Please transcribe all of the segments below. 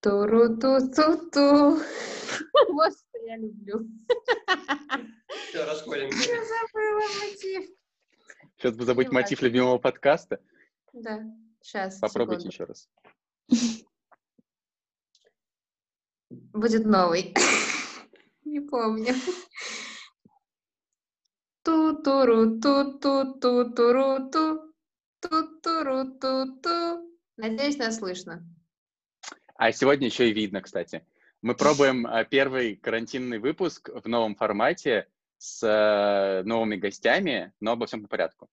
Туру-ту-ту-ту. Вот что я люблю. Все, расходимся. Я забыла мотив. Сейчас бы забыть мотив любимого подкаста. Да, сейчас. Попробуйте еще раз. Будет новый. Не помню. Ту-туру, ту-ту-ту, туру-ту. Ту-туру, ту-ту. Надеюсь, нас слышно. А сегодня еще и видно, кстати. Мы пробуем э, первый карантинный выпуск в новом формате с э, новыми гостями, но обо всем по порядку.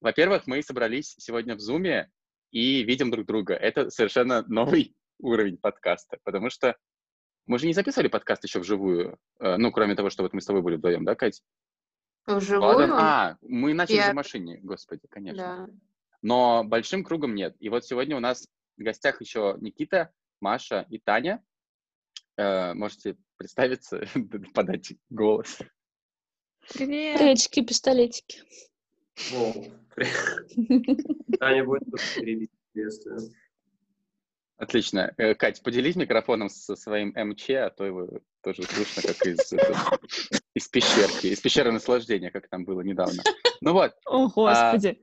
Во-первых, мы собрались сегодня в Зуме и видим друг друга. Это совершенно новый уровень подкаста, потому что мы же не записывали подкаст еще вживую, э, ну, кроме того, что вот мы с тобой были вдвоем, да, Кать? Вживую? Ладно. А, мы начали Я- в машине, господи, конечно. Да. но большим кругом нет. И вот сегодня у нас в гостях еще Никита, Маша и Таня. Э, можете представиться, подать голос. Привет. Приветики, пистолетики. Таня будет. Приветствую. Отлично. Э, Кать, поделись микрофоном со своим МЧ, а то его тоже слышно, как из, из пещерки, из пещеры наслаждения, как там было недавно. Ну вот, О, господи.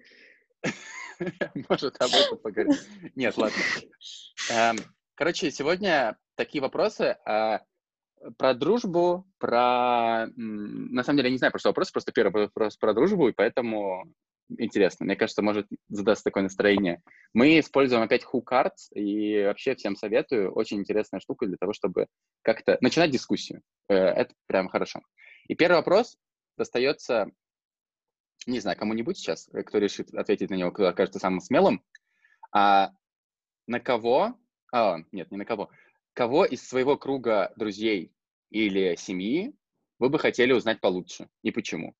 Может, об этом поговорим. Нет, ладно. Короче, сегодня такие вопросы а, про дружбу, про... На самом деле, я не знаю, про что вопрос, просто первый вопрос про дружбу, и поэтому интересно. Мне кажется, может задастся такое настроение. Мы используем опять Who Cards, и вообще всем советую. Очень интересная штука для того, чтобы как-то начинать дискуссию. Э, Это прям хорошо. И первый вопрос достается не знаю, кому-нибудь сейчас, э, кто решит ответить на него, кто окажется самым смелым, а на кого, а, нет, не на кого, кого из своего круга друзей или семьи вы бы хотели узнать получше и почему?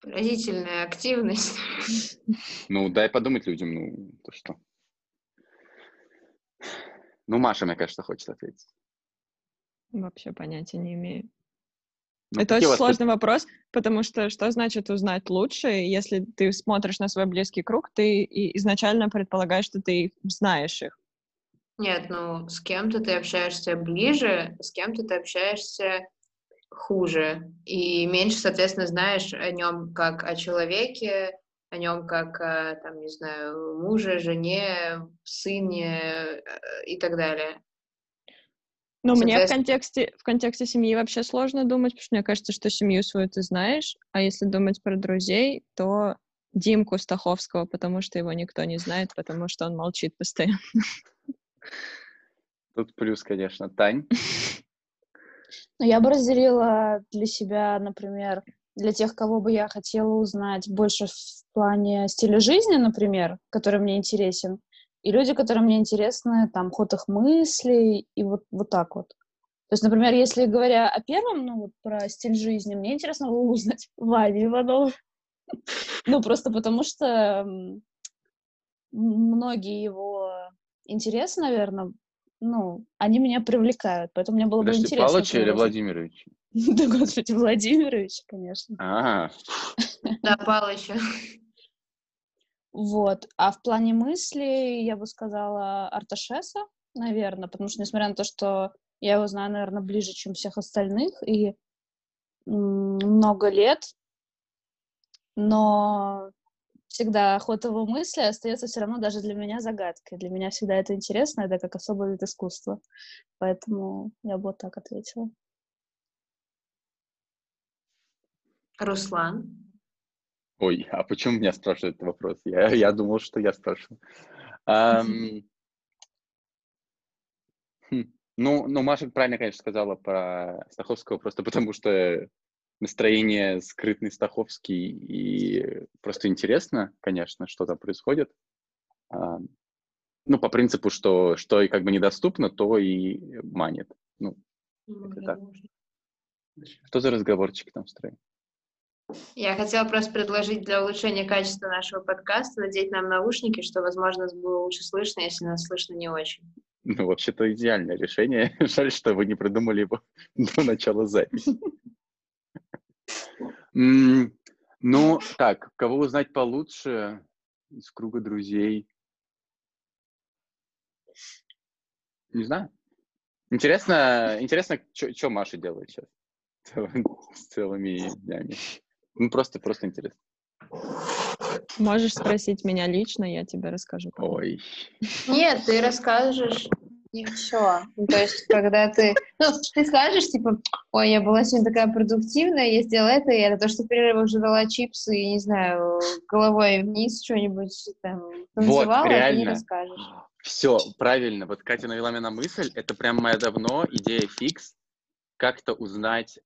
Поразительная активность. Ну, дай подумать людям, ну, то что. Ну, Маша, мне кажется, хочет ответить. Вообще понятия не имею. Ну, Это очень вас сложный вопрос, потому что что значит узнать лучше? Если ты смотришь на свой близкий круг, ты изначально предполагаешь, что ты знаешь их. Нет, ну, с кем-то ты общаешься ближе, с кем-то ты общаешься хуже. И меньше, соответственно, знаешь о нем как о человеке, о нем как о, там, не знаю, муже, жене, сыне э, и так далее. Но мне в контексте, в контексте семьи вообще сложно думать, потому что мне кажется, что семью свою ты знаешь, а если думать про друзей, то Димку Стаховского, потому что его никто не знает, потому что он молчит постоянно. Тут плюс, конечно. Тань? Ну, я бы разделила для себя, например, для тех, кого бы я хотела узнать больше в плане стиля жизни, например, который мне интересен, и люди, которые мне интересны, там, ход их мыслей, и вот, вот так вот. То есть, например, если говоря о первом, ну, вот про стиль жизни, мне интересно было узнать Ваню Иванова. Ну, просто потому что многие его интересы, наверное, ну, они меня привлекают, поэтому мне было бы Подожди, интересно. Палыча или. Владимирович? Да, господи, Владимирович, конечно. А, Да, Палыча. Вот. А в плане мысли я бы сказала Арташеса, наверное, потому что, несмотря на то, что я его знаю, наверное, ближе, чем всех остальных, и много лет, но всегда ход его мысли остается все равно даже для меня загадкой. Для меня всегда это интересно, это как особый вид искусства. Поэтому я бы вот так ответила. Руслан. Ой, а почему меня спрашивают этот вопрос? Я, я думал, что я спрашиваю. Ам, хм, Ну, ну, Маша правильно, конечно, сказала про Стаховского, просто потому что настроение скрытный Стаховский, и просто интересно, конечно, что там происходит. Ам, Ну, по принципу, что, что и как бы недоступно, то и манит. Ну, Это так. что за разговорчики там строим? Я хотела просто предложить для улучшения качества нашего подкаста надеть нам наушники, что, возможно, было лучше слышно, если нас слышно не очень. Ну, вообще-то идеальное решение. Жаль, что вы не придумали его до начала записи. Ну, так, кого узнать получше? из круга друзей. Не знаю. Интересно, интересно, что Маша делает сейчас целыми днями. Ну, просто, просто интересно. Можешь спросить меня лично, я тебе расскажу. Ой. Нет, ты расскажешь и все. Ну, то есть, когда ты... Ну, ты скажешь, типа, ой, я была сегодня такая продуктивная, я сделала это, и это то, что в перерывах ждала чипсы и, не знаю, головой вниз что-нибудь там танцевала, вот, реально. ты не расскажешь. Все, правильно. Вот Катя навела меня на мысль. Это прям моя давно идея фикс. Как-то узнать,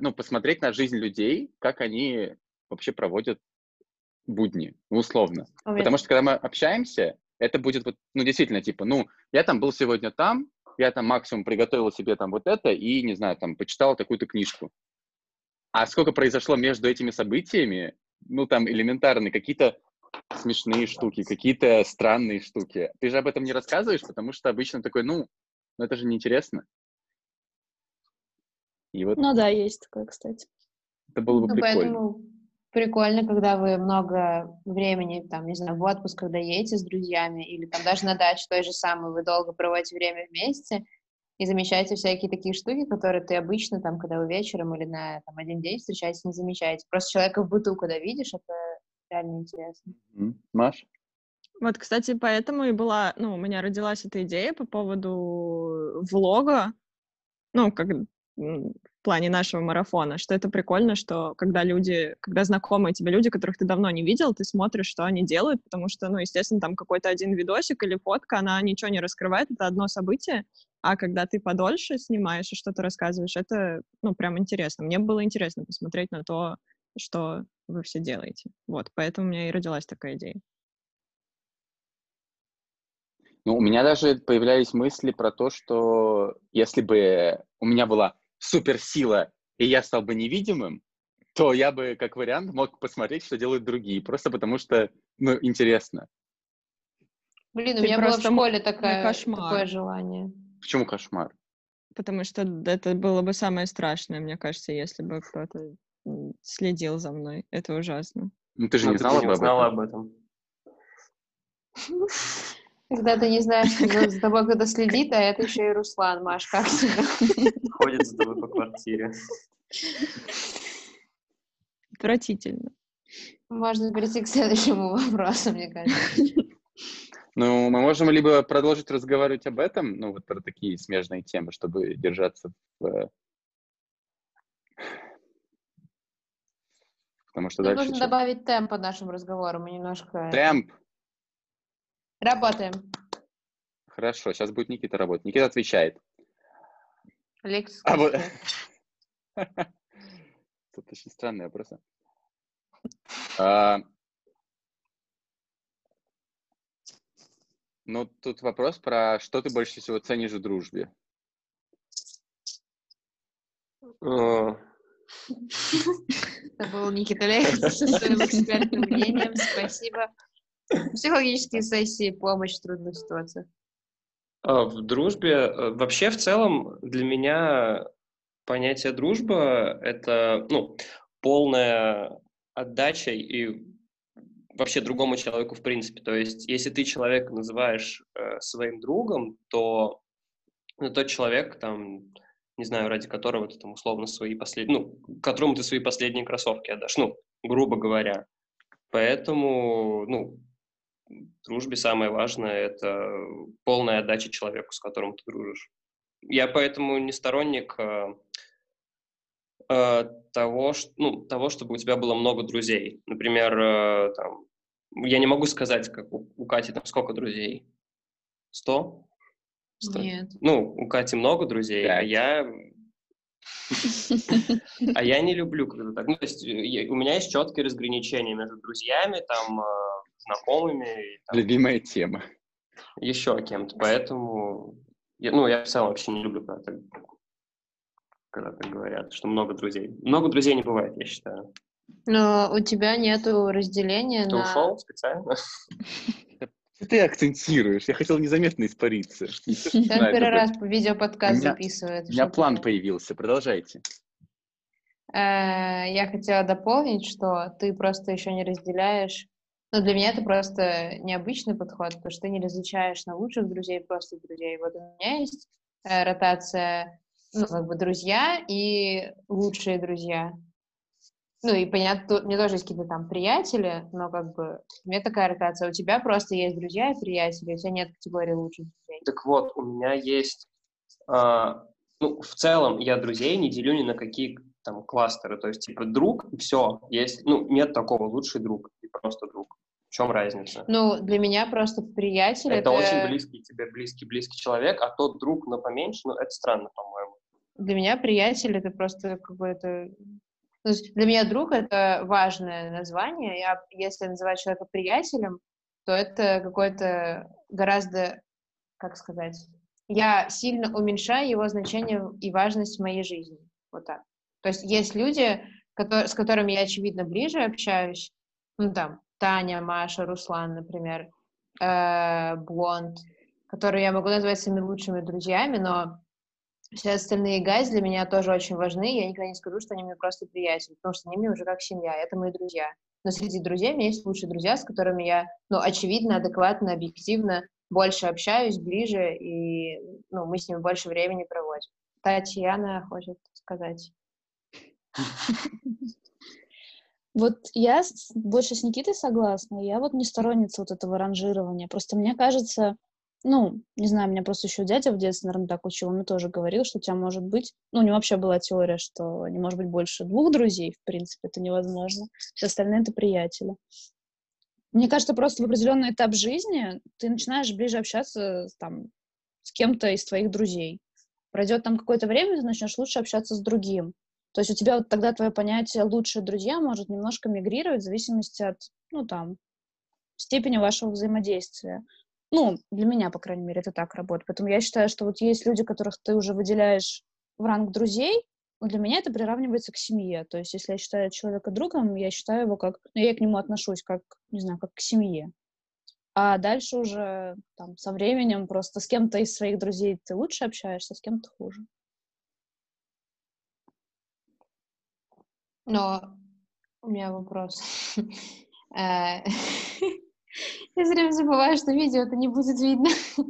ну, посмотреть на жизнь людей, как они вообще проводят будни, ну, условно. Уверен. Потому что когда мы общаемся, это будет вот, ну, действительно, типа, ну, я там был сегодня там, я там максимум приготовил себе там вот это и, не знаю, там, почитал такую-то книжку. А сколько произошло между этими событиями, ну, там, элементарные какие-то смешные штуки, какие-то странные штуки. Ты же об этом не рассказываешь, потому что обычно такой, ну, ну это же неинтересно. И вот Ну да, есть такое, кстати. это было бы Ну, прикольно. поэтому прикольно, когда вы много времени, там, не знаю, в отпуск, когда едете с друзьями, или там даже на даче той же самой, вы долго проводите время вместе и замечаете всякие такие штуки, которые ты обычно, там, когда вы вечером или на там, один день встречаетесь, не замечаете. Просто человека в быту, когда видишь, это реально интересно. М, Маш? Вот, кстати, поэтому и была, ну, у меня родилась эта идея по поводу влога, ну, как в плане нашего марафона, что это прикольно, что когда люди, когда знакомые тебе люди, которых ты давно не видел, ты смотришь, что они делают, потому что, ну, естественно, там какой-то один видосик или фотка, она ничего не раскрывает, это одно событие, а когда ты подольше снимаешь и что-то рассказываешь, это, ну, прям интересно. Мне было интересно посмотреть на то, что вы все делаете. Вот, поэтому у меня и родилась такая идея. Ну, у меня даже появлялись мысли про то, что если бы у меня была суперсила, и я стал бы невидимым, то я бы, как вариант, мог посмотреть, что делают другие, просто потому что, ну, интересно. Блин, у Ты меня было в школе такая, кошмар. такое желание. Почему кошмар? Потому что это было бы самое страшное, мне кажется, если бы кто-то следил за мной. Это ужасно. Ну, ты же Ну, не ты знала об узнала этом. об этом. Когда ты не знаешь, что за- тобой кто-то следит, а это еще и Руслан, Маш, как? Ходит за тобой по квартире. Отвратительно. Можно перейти к следующему вопросу, мне кажется. Ну, мы можем либо продолжить разговаривать об этом, ну, вот про такие смежные темы, чтобы держаться в... э, Потому что Нам дальше... нужно чё? добавить темп под нашим разговором, мы немножко... Темп. Работаем. Хорошо, сейчас будет Никита работать. Никита отвечает. Алекс, А вот... Тут очень странные вопросы. А, Ну, тут вопрос про что ты больше всего ценишь в дружбе. Э, это был Никита Алекс со своим экспертным мнением. Спасибо. Психологические сессии, помощь в трудных ситуациях. А в дружбе, э, вообще в целом для меня понятие дружба — это, ну, полная отдача и вообще другому человеку в принципе. То есть если ты человека называешь э, своим другом, то ну, тот человек, там, не знаю, ради которого ты там условно свои последние, ну, которому ты свои последние кроссовки отдашь, ну, грубо говоря. Поэтому, ну, дружбе самое важное — это полная отдача человеку, с которым ты дружишь. Я поэтому не сторонник э, э, того, ш- ну, того, чтобы у тебя было много друзей. Например, э, там, я не могу сказать, как у, у Кати там сколько друзей? Сто? Нет. Ну, у Кати много друзей, а Пять. я... А я не люблю, когда так. Ну, то есть у меня есть четкие разграничения между друзьями, там, знакомыми, и, там, Любимая тема. еще кем-то. Поэтому, я, ну, я в целом вообще не люблю, когда так, когда так говорят, что много друзей. Много друзей не бывает, я считаю. Но у тебя нету разделения Ты на... ушел специально? Ты акцентируешь. Я хотел незаметно испариться. Знает первый раз видеоподкаст У меня- записывает. У меня план ты- появился. Продолжайте. Э, Я хотела дополнить, что ты просто еще не разделяешь Но для меня это просто необычный подход, потому что ты не различаешь на лучших друзей, просто друзей. Вот у меня есть э, ротация, ну, как бы друзья и лучшие друзья. Ну, и понятно, мне тоже есть какие-то там приятели, но как бы у меня такая ротация. У тебя просто есть друзья и приятели, у тебя нет категории лучших друзей. Так вот, у меня есть... А, ну, в целом я друзей не делю ни на какие там кластеры. То есть, типа, друг, все. Есть, ну, нет такого лучший друг и просто друг. В чем разница? Ну, для меня просто приятель это... Это очень близкий тебе, близкий-близкий человек, а тот друг, но поменьше, ну, это странно, по-моему. Для меня приятель — это просто какой-то... Ну, для меня друг — это важное название. Я, если называть человека приятелем, то это какой-то гораздо, как сказать, я сильно уменьшаю его значение и важность в моей жизни. Вот так. То есть есть люди, которые, с которыми я, очевидно, ближе общаюсь, ну, там, Таня, Маша, Руслан, например, э, Блонд, которые я могу назвать своими лучшими друзьями, но все остальные гайз для меня тоже очень важны. Я никогда не скажу, что они мне просто приятели, потому что они мне уже как семья, это мои друзья. Но среди друзей у меня есть лучшие друзья, с которыми я, ну, очевидно, адекватно, объективно больше общаюсь, ближе, и, ну, мы с ними больше времени проводим. Татьяна хочет сказать. Вот я больше с Никитой согласна. Я вот не сторонница вот этого ранжирования. Просто мне кажется, ну, не знаю, меня просто еще дядя в детстве, наверное, так учил, он тоже говорил, что у тебя может быть, ну, у него вообще была теория, что не может быть больше двух друзей, в принципе, это невозможно. Все остальные — это приятели. Мне кажется, просто в определенный этап жизни ты начинаешь ближе общаться там, с кем-то из твоих друзей. Пройдет там какое-то время, ты начнешь лучше общаться с другим. То есть у тебя вот тогда твое понятие «лучшие друзья» может немножко мигрировать в зависимости от, ну, там, степени вашего взаимодействия. Ну, для меня, по крайней мере, это так работает. Поэтому я считаю, что вот есть люди, которых ты уже выделяешь в ранг друзей, но для меня это приравнивается к семье. То есть если я считаю человека другом, я считаю его как... Ну, я к нему отношусь как, не знаю, как к семье. А дальше уже там, со временем просто с кем-то из своих друзей ты лучше общаешься, с кем-то хуже. Но у меня вопрос. Э, я все время забываю, что видео это не будет видно.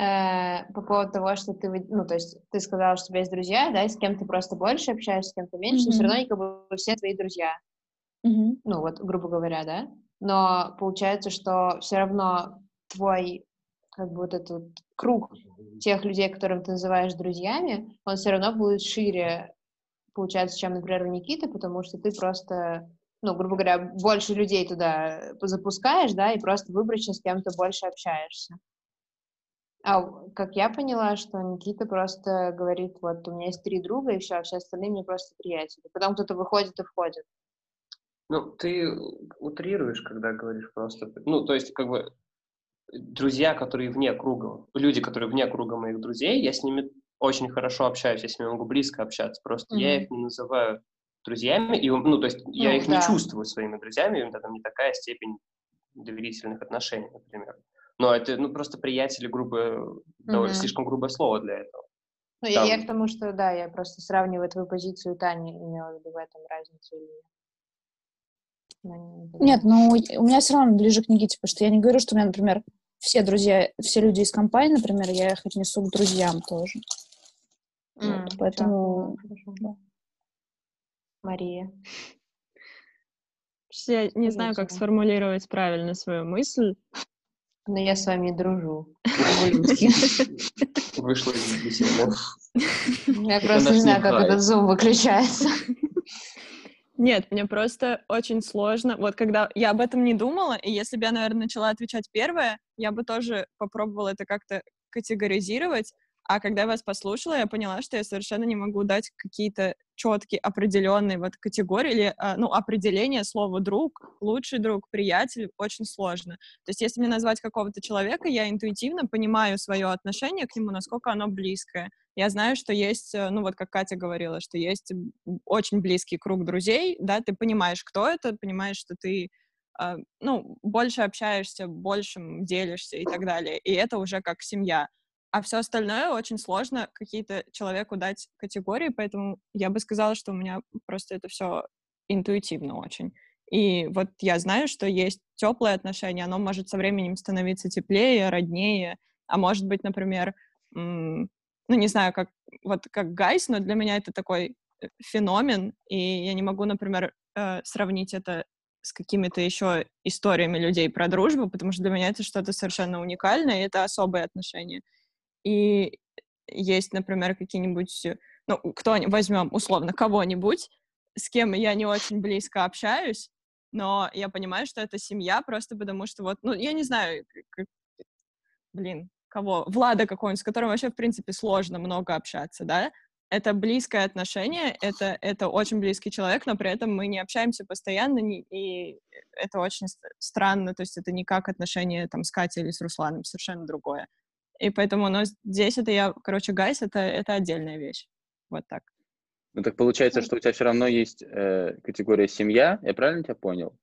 Э, по поводу того, что ты, ну, то есть ты сказала, что у тебя есть друзья, да, и с кем ты просто больше общаешься, с кем-то меньше, но все равно как бы все твои друзья. Ну, вот, грубо говоря, да. Но получается, что все равно твой, как бы вот этот круг тех людей, которым ты называешь друзьями, он все равно будет шире получается, чем, например, у Никиты, потому что ты просто, ну, грубо говоря, больше людей туда запускаешь, да, и просто выборочно с кем-то больше общаешься. А как я поняла, что Никита просто говорит, вот у меня есть три друга, и все, а все остальные мне просто приятели. Потом кто-то выходит и входит. Ну, ты утрируешь, когда говоришь просто... Ну, то есть, как бы, друзья, которые вне круга, люди, которые вне круга моих друзей, я с ними очень хорошо общаюсь, я с ними могу близко общаться, просто mm-hmm. я их не называю друзьями, и, ну, то есть ну, я их да. не чувствую своими друзьями, у меня там не такая степень доверительных отношений, например. Но это, ну, просто приятели грубое, mm-hmm. довольно слишком грубое слово для этого. Ну, там... я, я к тому, что, да, я просто сравниваю твою позицию Тани, имела в виду в этом разницу или нет. Нет, ну, у меня все равно ближе к Никите, потому что я не говорю, что у меня, например, все друзья, все люди из компании, например, я их отнесу к друзьям тоже. Mm, вот, поэтому... Да. Мария. Я не знаю, как сформулировать правильно свою мысль. Но я с вами дружу. Вышла из беседы. Я просто не знаю, как этот зум выключается. Нет, мне просто очень сложно. Вот когда я об этом не думала, и если бы я, наверное, начала отвечать первое, я бы тоже попробовала это как-то категоризировать, а когда я вас послушала, я поняла, что я совершенно не могу дать какие-то четкие определенные вот категории или а, ну, определение слова друг, лучший друг, приятель очень сложно. То есть если мне назвать какого-то человека, я интуитивно понимаю свое отношение к нему, насколько оно близкое. Я знаю, что есть, э, ну вот как Катя говорила, что есть очень близкий круг друзей, да, ты понимаешь, кто это, понимаешь, что ты а, ну, больше общаешься, большим делишься и так далее. И это уже как семья. А все остальное очень сложно какие-то человеку дать категории, поэтому я бы сказала, что у меня просто это все интуитивно очень. И вот я знаю, что есть теплое отношение, оно может со временем становиться теплее, роднее, а может быть, например, ну, не знаю, как, вот как гайс, но для меня это такой э, феномен, и я не могу, например, э, сравнить это с какими-то еще историями людей про дружбу, потому что для меня это что-то совершенно уникальное, и это особые отношения. И есть, например, какие-нибудь, ну, кто возьмем условно кого-нибудь, с кем я не очень близко общаюсь, но я понимаю, что это семья просто потому, что вот, ну, я не знаю, как, блин, кого, Влада какого-нибудь, с которым вообще, в принципе, сложно много общаться, да, это близкое отношение, это, это очень близкий человек, но при этом мы не общаемся постоянно, не, и это очень странно, то есть это не как отношения там с Катей или с Русланом, совершенно другое. И поэтому, но здесь это я, короче, гайс, это, это отдельная вещь. Вот так. Ну так получается, что у тебя все равно есть э, категория семья, я правильно тебя понял?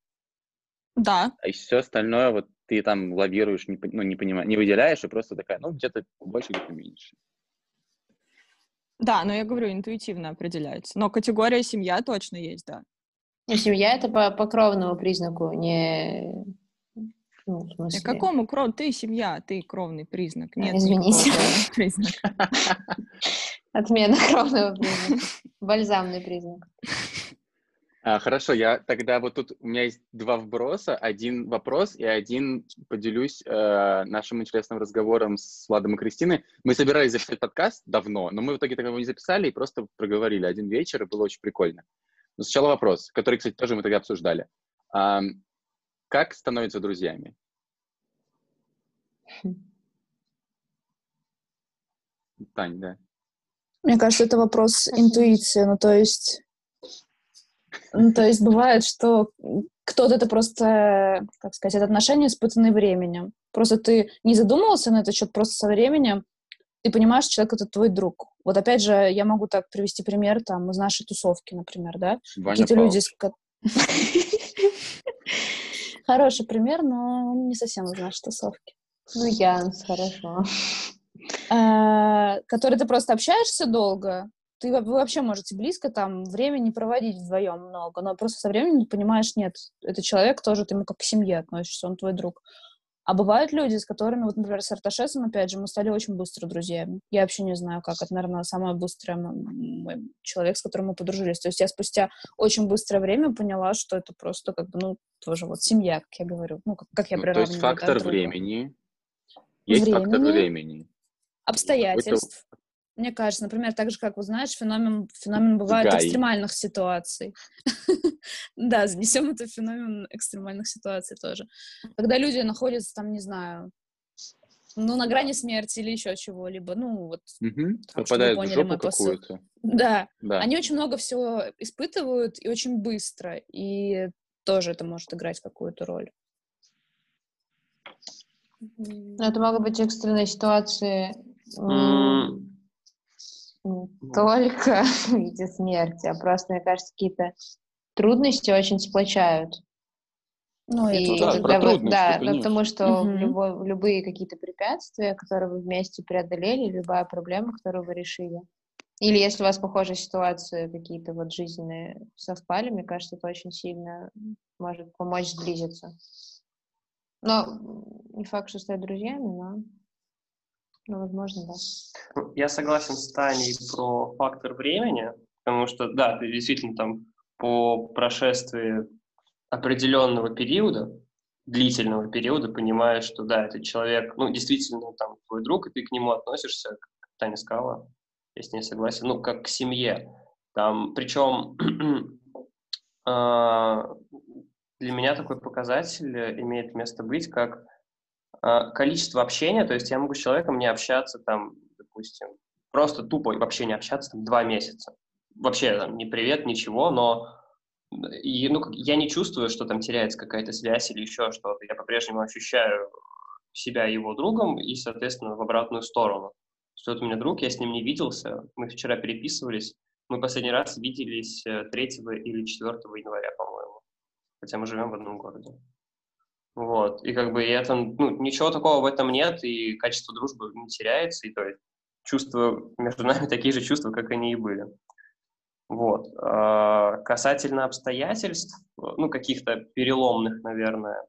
Да. А все остальное вот ты там лавируешь, не, ну, не понимаешь, не выделяешь, и просто такая, ну, где-то больше, где-то меньше. Да, но я говорю, интуитивно определяется. Но категория семья точно есть, да. Ну, семья это по, по кровному признаку, не... Ну, в смысле... А какому кров? Ты семья, ты кровный признак. А, Нет Извините. Отмена кровного признака. Бальзамный признак. А, хорошо, я тогда вот тут у меня есть два вброса, один вопрос и один поделюсь э, нашим интересным разговором с Владом и Кристиной. Мы собирались записать подкаст давно, но мы в итоге такого не записали и просто проговорили один вечер, и было очень прикольно. Но сначала вопрос, который, кстати, тоже мы тогда обсуждали. Как становятся друзьями? Тань, да. Мне кажется, это вопрос интуиции. Ну, то есть, ну, то есть бывает, что кто-то это просто, как сказать, это отношения, испытанные временем. Просто ты не задумывался на этот счет, просто со временем ты понимаешь, человек это твой друг. Вот опять же, я могу так привести пример там из нашей тусовки, например, да? Какие-то люди... Хороший пример, но не совсем из нашей тусовки. Ну, Янс, хорошо. Э, который ты просто общаешься долго, ты, вы вообще можете близко там времени проводить вдвоем много, но просто со временем понимаешь, нет, этот человек тоже, ты ему как к семье относишься, он твой друг. А бывают люди, с которыми, вот, например, с Арташесом, опять же, мы стали очень быстро друзьями. Я вообще не знаю, как. Это, наверное, самый быстрый человек, с которым мы подружились. То есть я спустя очень быстрое время поняла, что это просто как бы, ну, тоже вот семья, как я говорю. Ну, как, как я ну, приравниваю. То есть фактор да, времени. Есть времени. фактор времени обстоятельств. Мне кажется, например, так же, как, вы знаешь, феномен, феномен бывает Гай. экстремальных ситуаций. да, занесем это феномен экстремальных ситуаций тоже. Когда люди находятся там, не знаю, ну, на грани смерти или еще чего-либо, ну, вот, угу. попадают в жопу какую-то. Да. да, они очень много всего испытывают и очень быстро, и тоже это может играть какую-то роль. Это могут быть экстренные ситуации Mm. Только в виде смерти, а просто, мне кажется, какие-то трудности очень сплочают. Ну, и это да, вы, да ну, потому что угу. любой, любые какие-то препятствия, которые вы вместе преодолели, любая проблема, которую вы решили. Или если у вас похожие ситуации какие-то вот жизненные совпали, мне кажется, это очень сильно может помочь сблизиться. Но не факт, что стать друзьями, но ну, возможно, да. Ну, я согласен с Таней про фактор времени, потому что, да, ты действительно там по прошествии определенного периода, длительного периода, понимаешь, что да, этот человек, ну, действительно, там, твой друг, и ты к нему относишься, как Таня сказала, я с ней согласен, ну, как к семье. Там, причем а, для меня такой показатель имеет место быть, как количество общения, то есть я могу с человеком не общаться там, допустим, просто тупо вообще не общаться там два месяца. Вообще там не привет, ничего, но и, ну, я не чувствую, что там теряется какая-то связь или еще что-то. Я по-прежнему ощущаю себя его другом и, соответственно, в обратную сторону. Что это у меня друг, я с ним не виделся, мы вчера переписывались, мы последний раз виделись 3 э, или 4 января, по-моему, хотя мы живем в одном городе. Вот. И как бы и это, ну, ничего такого в этом нет, и качество дружбы не теряется, и то есть чувства между нами такие же чувства, как они и были. Вот. А, касательно обстоятельств, ну, каких-то переломных, наверное,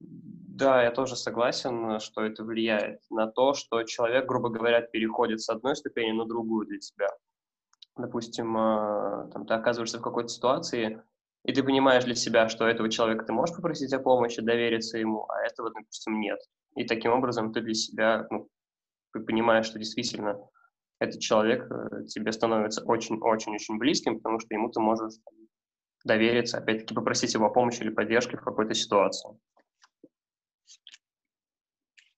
да, я тоже согласен, что это влияет на то, что человек, грубо говоря, переходит с одной ступени на другую для тебя. Допустим, а, там, ты оказываешься в какой-то ситуации, и ты понимаешь для себя, что этого человека ты можешь попросить о помощи, довериться ему, а этого, допустим, нет. И таким образом ты для себя ну, понимаешь, что действительно этот человек э, тебе становится очень-очень-очень близким, потому что ему ты можешь довериться, опять-таки попросить его о помощи или поддержки в какой-то ситуации.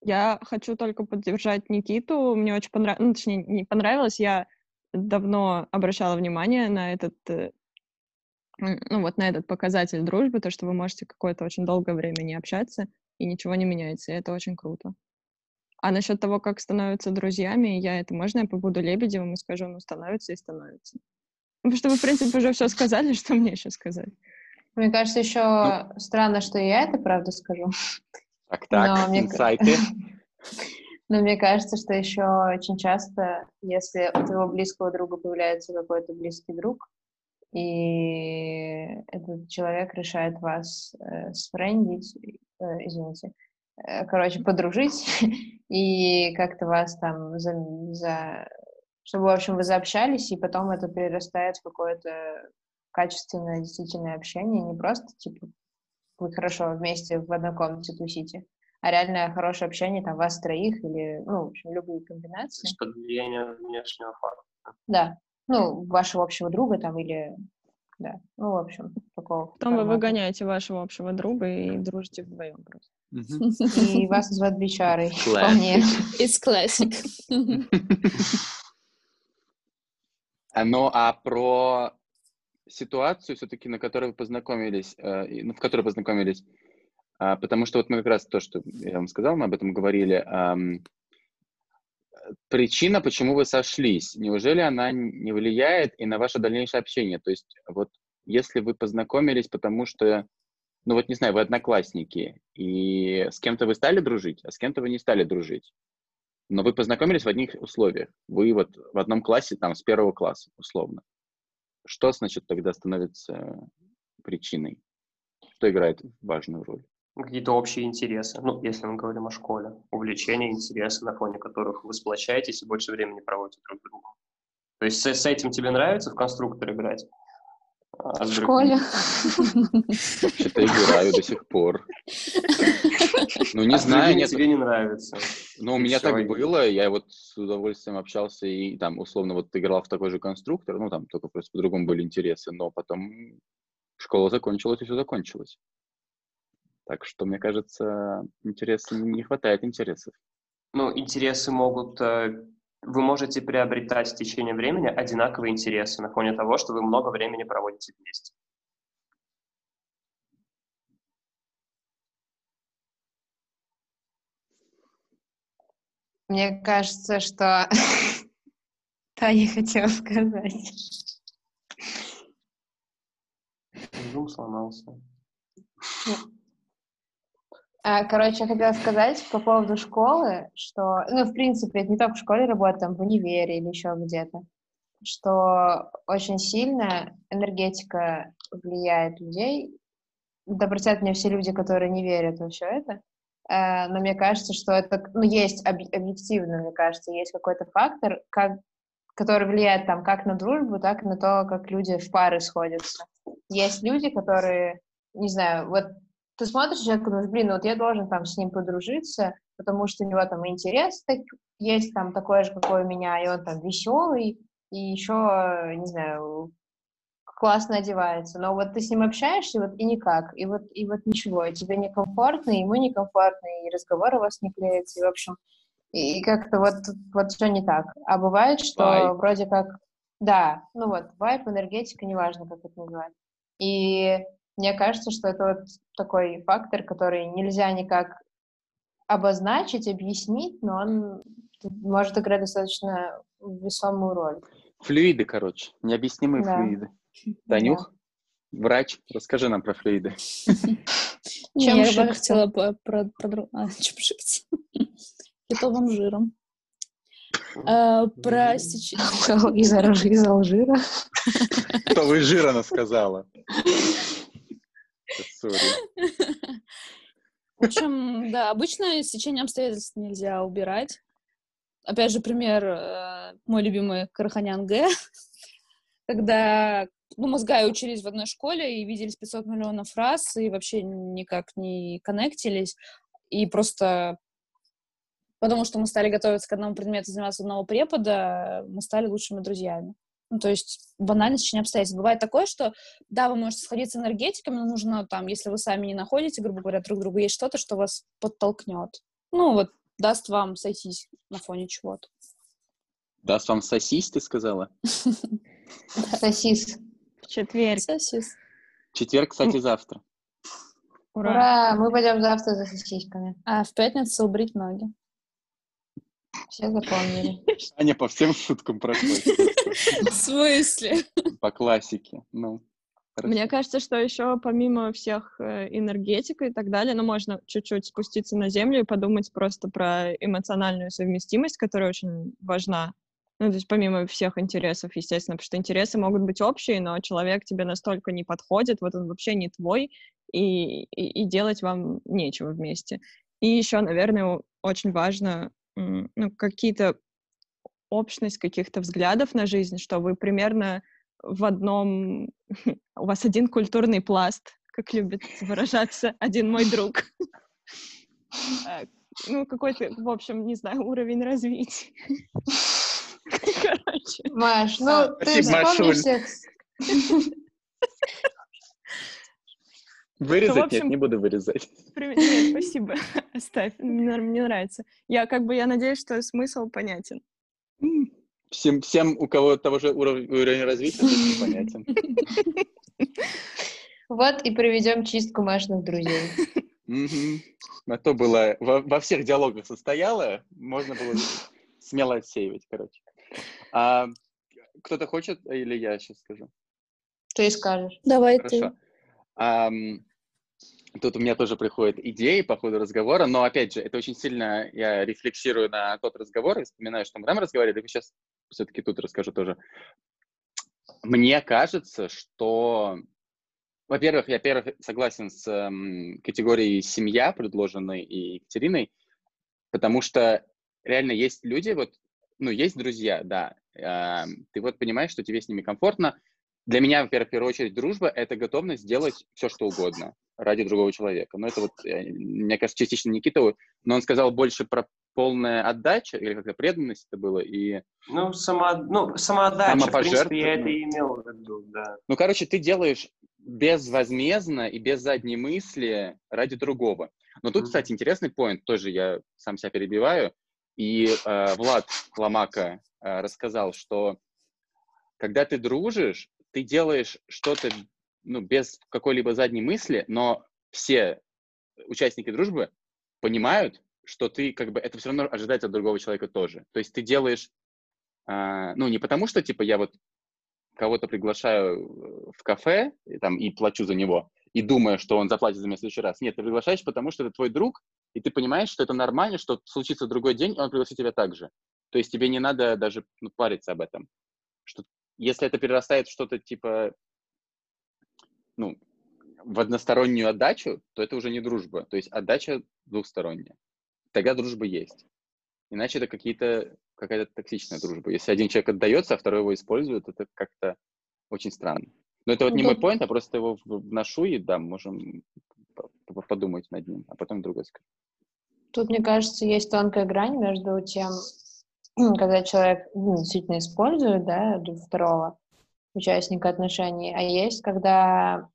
Я хочу только поддержать Никиту. Мне очень понравилось, ну, точнее, не понравилось. Я давно обращала внимание на этот, э, ну, вот на этот показатель дружбы, то, что вы можете какое-то очень долгое время не общаться, и ничего не меняется, и это очень круто. А насчет того, как становятся друзьями, я это можно я побуду Лебедевым и скажу, ну, становится и становится. Ну, потому что вы, в принципе, уже все сказали, что мне еще сказать. Мне кажется, еще ну, странно, что я это правда скажу. Так, так, Но инсайты. Но мне кажется, что еще очень часто, если у твоего близкого друга появляется какой-то близкий друг, и этот человек решает вас э, сфрендить, э, извините, Э, короче, подружить и как-то вас там за, за... чтобы, в общем, вы заобщались, и потом это перерастает в какое-то качественное, действительное общение, не просто, типа, вы хорошо вместе в одной комнате тусите, а реальное хорошее общение там вас троих или, ну, в общем, любые комбинации. Под влиянием внешнего фактора. Да, ну, вашего общего друга там или да. Ну, в общем, такого. Потом формата. вы выгоняете вашего общего друга и дружите вдвоем просто. И вас называют бичарой. Вполне. It's classic. Ну, а про ситуацию все-таки, на которой вы познакомились, э, ну, в которой познакомились, а, потому что вот мы как раз то, что я вам сказал, мы об этом говорили, причина, почему вы сошлись, неужели она не влияет и на ваше дальнейшее общение? То есть вот если вы познакомились, потому что, ну вот не знаю, вы одноклассники, и с кем-то вы стали дружить, а с кем-то вы не стали дружить, но вы познакомились в одних условиях, вы вот в одном классе, там, с первого класса, условно. Что, значит, тогда становится причиной? Что играет важную роль? Какие-то общие интересы, ну, если мы говорим о школе, увлечения, интересы, на фоне которых вы сплочаетесь и больше времени проводите друг с другом. То есть с, с этим тебе нравится в конструктор играть? А в школе? Вообще-то играю до сих пор. Ну, не а знаю. Нет, тебе не нравится. Ну, у меня так было, я вот с удовольствием общался и там, условно, вот играл в такой же конструктор, ну, там только просто по-другому были интересы, но потом школа закончилась, и все закончилось. Так что, мне кажется, интерес, не хватает интересов. Ну, интересы могут... Э, вы можете приобретать в течение времени одинаковые интересы на фоне того, что вы много времени проводите вместе. Мне кажется, что... Да, я хотела сказать. Зум сломался. А, короче, я хотела сказать по поводу школы, что, ну, в принципе, это не только в школе работает, там, в универе или еще где-то, что очень сильно энергетика влияет людей. Да, простят мне все люди, которые не верят во все это, э, но мне кажется, что это, ну, есть объективно, мне кажется, есть какой-то фактор, как, который влияет там как на дружбу, так и на то, как люди в пары сходятся. Есть люди, которые, не знаю, вот ты смотришь человека, думаешь, блин, вот я должен там с ним подружиться, потому что у него там интерес так, есть там такой же, какой у меня, и он там веселый, и еще, не знаю, классно одевается. Но вот ты с ним общаешься, вот и никак, и вот, и вот ничего, и тебе некомфортно, и ему некомфортно, и разговор у вас не клеится, и, в общем, и как-то вот, вот все не так. А бывает, что Bye. вроде как, да, ну вот, вайп, энергетика, неважно, как это называть. И мне кажется, что это вот такой фактор, который нельзя никак обозначить, объяснить, но он может играть достаточно весомую роль. Флюиды, короче, необъяснимые да. флюиды. Танюх, да. врач, расскажи нам про флюиды. Чем я бы хотела про, а, чем жить? Кетовым жиром. Э, Про сеч- Из из Алжира. Что вы жир она сказала. В общем, да, обычно сечение обстоятельств нельзя убирать. Опять же, пример, э, мой любимый Караханян Г. Когда ну, Гай учились в одной школе и виделись 500 миллионов раз, и вообще никак не коннектились, и просто потому что мы стали готовиться к одному предмету, заниматься одного препода, мы стали лучшими друзьями. Ну, то есть банально сечение обстоятельств. Бывает такое, что, да, вы можете сходиться энергетиками, но нужно там, если вы сами не находите, грубо говоря, друг друга, есть что-то, что вас подтолкнет. Ну, вот, даст вам сойтись на фоне чего-то. Даст вам сосись, ты сказала? Сосис. В четверг. Сосис. Четверг, кстати, завтра. Ура. Ура! Мы пойдем завтра за сосисками. А в пятницу побрить ноги. Все запомнили. Аня по всем шуткам проходит. В смысле? По классике. Ну, хорошо. Мне кажется, что еще помимо всех э, энергетик и так далее, ну, можно чуть-чуть спуститься на землю и подумать просто про эмоциональную совместимость, которая очень важна. Ну, то есть помимо всех интересов, естественно, потому что интересы могут быть общие, но человек тебе настолько не подходит, вот он вообще не твой, и, и, и делать вам нечего вместе. И еще, наверное, очень важно ну, какие-то общность каких-то взглядов на жизнь, что вы примерно в одном... У вас один культурный пласт, как любит выражаться один мой друг. Э, Ну, какой-то, в общем, не знаю, уровень развития. Короче. Маш, ну ты Спасибо, Машуль. вспомни всех. Вырезать? общем- Нет, не буду вырезать. Нет, спасибо. Оставь. Мне мне нравится. Я как бы, я надеюсь, что смысл понятен. Всем, всем, у кого того же уров- уровня развития, понятен. Вот и проведем чистку Машиных друзей. А то было во, всех диалогах состояло, можно было смело отсеивать, короче. А, кто-то хочет, или я сейчас скажу? Ты скажешь. Давай ты. Тут у меня тоже приходят идеи по ходу разговора, но, опять же, это очень сильно я рефлексирую на тот разговор и вспоминаю, что мы там разговаривали, и сейчас все-таки тут расскажу тоже. Мне кажется, что, во-первых, я, первых, согласен с эм, категорией «семья», предложенной и Екатериной, потому что реально есть люди, вот, ну, есть друзья, да, ам, ты вот понимаешь, что тебе с ними комфортно, для меня, в первую очередь, дружба — это готовность сделать все, что угодно ради другого человека. Но это вот, мне кажется, частично Никита, но он сказал больше про полная отдача, или как-то преданность это было, и, Ну, сама, ну, самоотдача, в принципе, я это имел в виду, да. ну, короче, ты делаешь безвозмездно и без задней мысли ради другого. Но тут, Мгм. кстати, интересный поинт, тоже я сам себя перебиваю, и э, Влад Ломака э, рассказал, что когда ты дружишь, ты делаешь что-то ну, без какой-либо задней мысли, но все участники дружбы понимают, что ты как бы это все равно ожидается от другого человека тоже. То есть ты делаешь, а, ну не потому что типа я вот кого-то приглашаю в кафе и, там, и плачу за него, и думаю, что он заплатит за меня в следующий раз. Нет, ты приглашаешь, потому что это твой друг, и ты понимаешь, что это нормально, что случится другой день, и он пригласит тебя так же. То есть тебе не надо даже ну, париться об этом. Что, если это перерастает в что-то типа, ну, в одностороннюю отдачу, то это уже не дружба. То есть отдача двухсторонняя. Тогда дружба есть. Иначе это какие-то, какая-то токсичная дружба. Если один человек отдается, а второй его использует, это как-то очень странно. Но это вот не Ну, мой поинт, а просто его вношу и да, можем подумать над ним, а потом другой скажу. Тут, мне кажется, есть тонкая грань между тем, когда человек ну, действительно использует, да, второго участника отношений, а есть, когда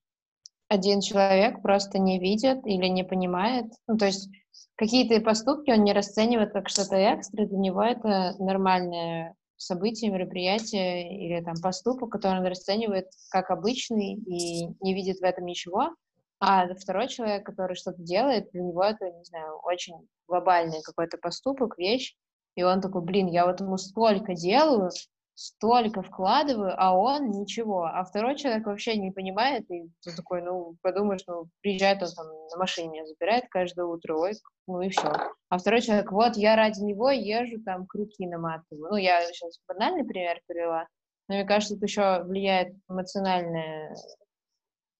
один человек просто не видит или не понимает, ну, то есть какие-то поступки он не расценивает как что-то экстра, для него это нормальное событие, мероприятие или там поступок, который он расценивает как обычный и не видит в этом ничего, а второй человек, который что-то делает, для него это, не знаю, очень глобальный какой-то поступок, вещь, и он такой, блин, я вот ему столько делаю, столько вкладываю, а он ничего. А второй человек вообще не понимает, и ты такой, ну, подумаешь, ну, приезжает он там на машине меня забирает каждое утро, ой, ну и все. А второй человек, вот, я ради него езжу, там, круги наматываю. Ну, я сейчас банальный пример привела, но мне кажется, тут еще влияет эмоциональное,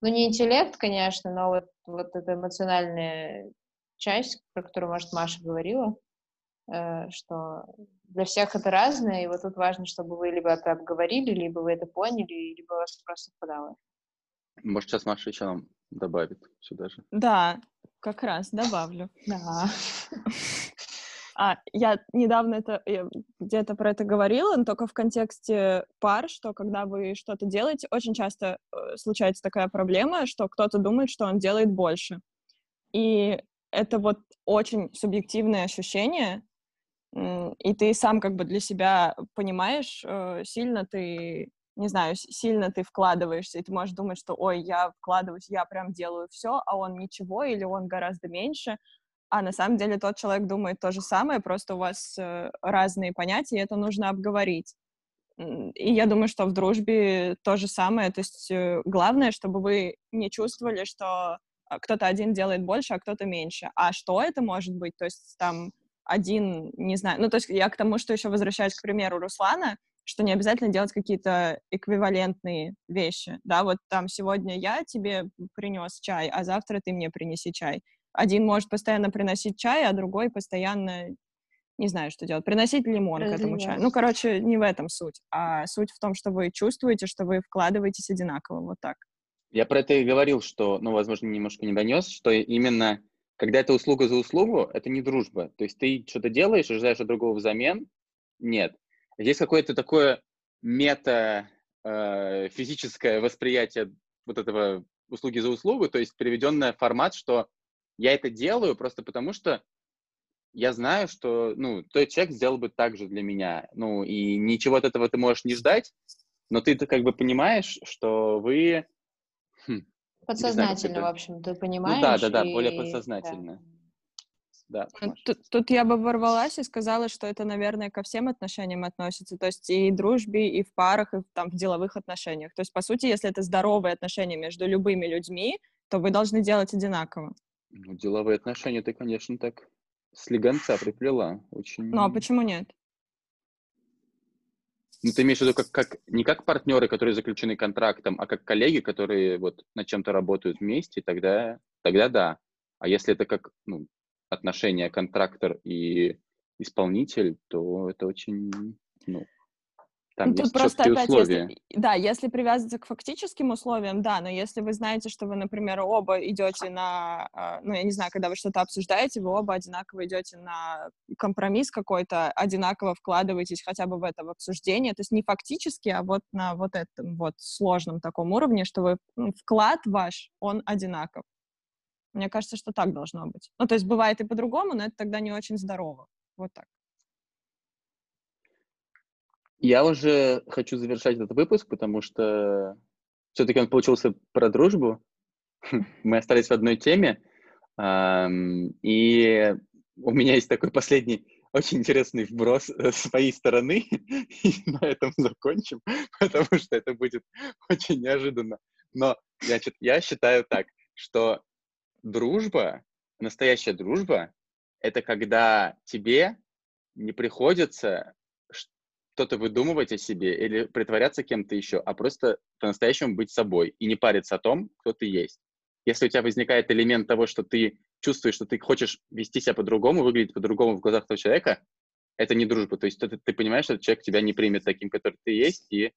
ну, не интеллект, конечно, но вот, вот эта эмоциональная часть, про которую, может, Маша говорила, что для всех это разное, и вот тут важно, чтобы вы либо это обговорили, либо вы это поняли, либо у вас просто совпадало. Может, сейчас Маша еще нам добавит сюда же. Да, как раз добавлю. Да. А, я недавно это где-то про это говорила, но только в контексте пар, что когда вы что-то делаете, очень часто э, случается такая проблема, что кто-то думает, что он делает больше. И это вот очень субъективное ощущение, и ты сам как бы для себя понимаешь, э, сильно ты, не знаю, сильно ты вкладываешься, и ты можешь думать, что, ой, я вкладываюсь, я прям делаю все, а он ничего, или он гораздо меньше, а на самом деле тот человек думает то же самое, просто у вас э, разные понятия, и это нужно обговорить. И я думаю, что в дружбе то же самое, то есть э, главное, чтобы вы не чувствовали, что а, кто-то один делает больше, а кто-то меньше. А что это может быть? То есть там один, не знаю, ну, то есть я к тому, что еще возвращаюсь к примеру Руслана, что не обязательно делать какие-то эквивалентные вещи, да, вот там сегодня я тебе принес чай, а завтра ты мне принеси чай. Один может постоянно приносить чай, а другой постоянно не знаю, что делать, приносить лимон к этому чаю. Ну, короче, не в этом суть, а суть в том, что вы чувствуете, что вы вкладываетесь одинаково, вот так. Я про это и говорил, что, ну, возможно, немножко не донес, что именно когда это услуга за услугу, это не дружба. То есть ты что-то делаешь, ожидаешь от другого взамен. Нет. Здесь какое-то такое мета э, физическое восприятие вот этого услуги за услугу, то есть переведенное формат, что я это делаю просто потому, что я знаю, что, ну, тот человек сделал бы так же для меня. Ну, и ничего от этого ты можешь не ждать, но ты-то как бы понимаешь, что вы Подсознательно, знаю, в общем, ты понимаешь. Ну да, да, да, и... более подсознательно. Да. да тут, тут я бы ворвалась и сказала, что это, наверное, ко всем отношениям относится, то есть и дружбе, и в парах, и в, там, в деловых отношениях. То есть, по сути, если это здоровые отношения между любыми людьми, то вы должны делать одинаково. Ну, деловые отношения ты, конечно, так слегонца приплела. Очень... Ну, а почему нет? Ну, ты имеешь в виду как, как, не как партнеры, которые заключены контрактом, а как коллеги, которые вот над чем-то работают вместе, тогда, тогда да. А если это как ну, отношения контрактор и исполнитель, то это очень, ну, там Тут есть просто опять, условия. Если, да, если привязываться к фактическим условиям, да, но если вы знаете, что вы, например, оба идете на, а, ну, я не знаю, когда вы что-то обсуждаете, вы оба одинаково идете на компромисс какой-то, одинаково вкладываетесь хотя бы в это в обсуждение, то есть не фактически, а вот на вот этом вот сложном таком уровне, что вы, ну, вклад ваш, он одинаков. Мне кажется, что так должно быть. Ну, то есть бывает и по-другому, но это тогда не очень здорово. Вот так. Я уже хочу завершать этот выпуск, потому что все-таки он получился про дружбу. Мы остались в одной теме. И у меня есть такой последний очень интересный вброс э, с моей стороны, и на этом закончим, потому что это будет очень неожиданно. Но значит, я считаю так, что дружба, настоящая дружба, это когда тебе не приходится что-то выдумывать о себе или притворяться кем-то еще, а просто по-настоящему быть собой и не париться о том, кто ты есть. Если у тебя возникает элемент того, что ты чувствуешь, что ты хочешь вести себя по-другому, выглядеть по-другому в глазах того человека, это не дружба. То есть ты, ты понимаешь, что человек тебя не примет таким, который ты есть, и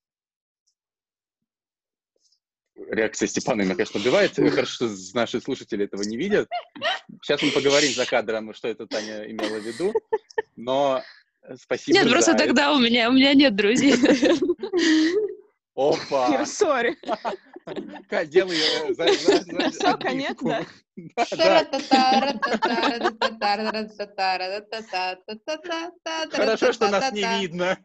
реакция Степана меня, конечно, убивает. Хорошо, что наши слушатели этого не видят. Сейчас мы поговорим за кадром, что это Таня имела в виду. Но Спасибо. Нет, просто это. тогда у меня, у меня нет друзей. Опа! Сори. Делай Все, конец, да? Хорошо, что нас не видно.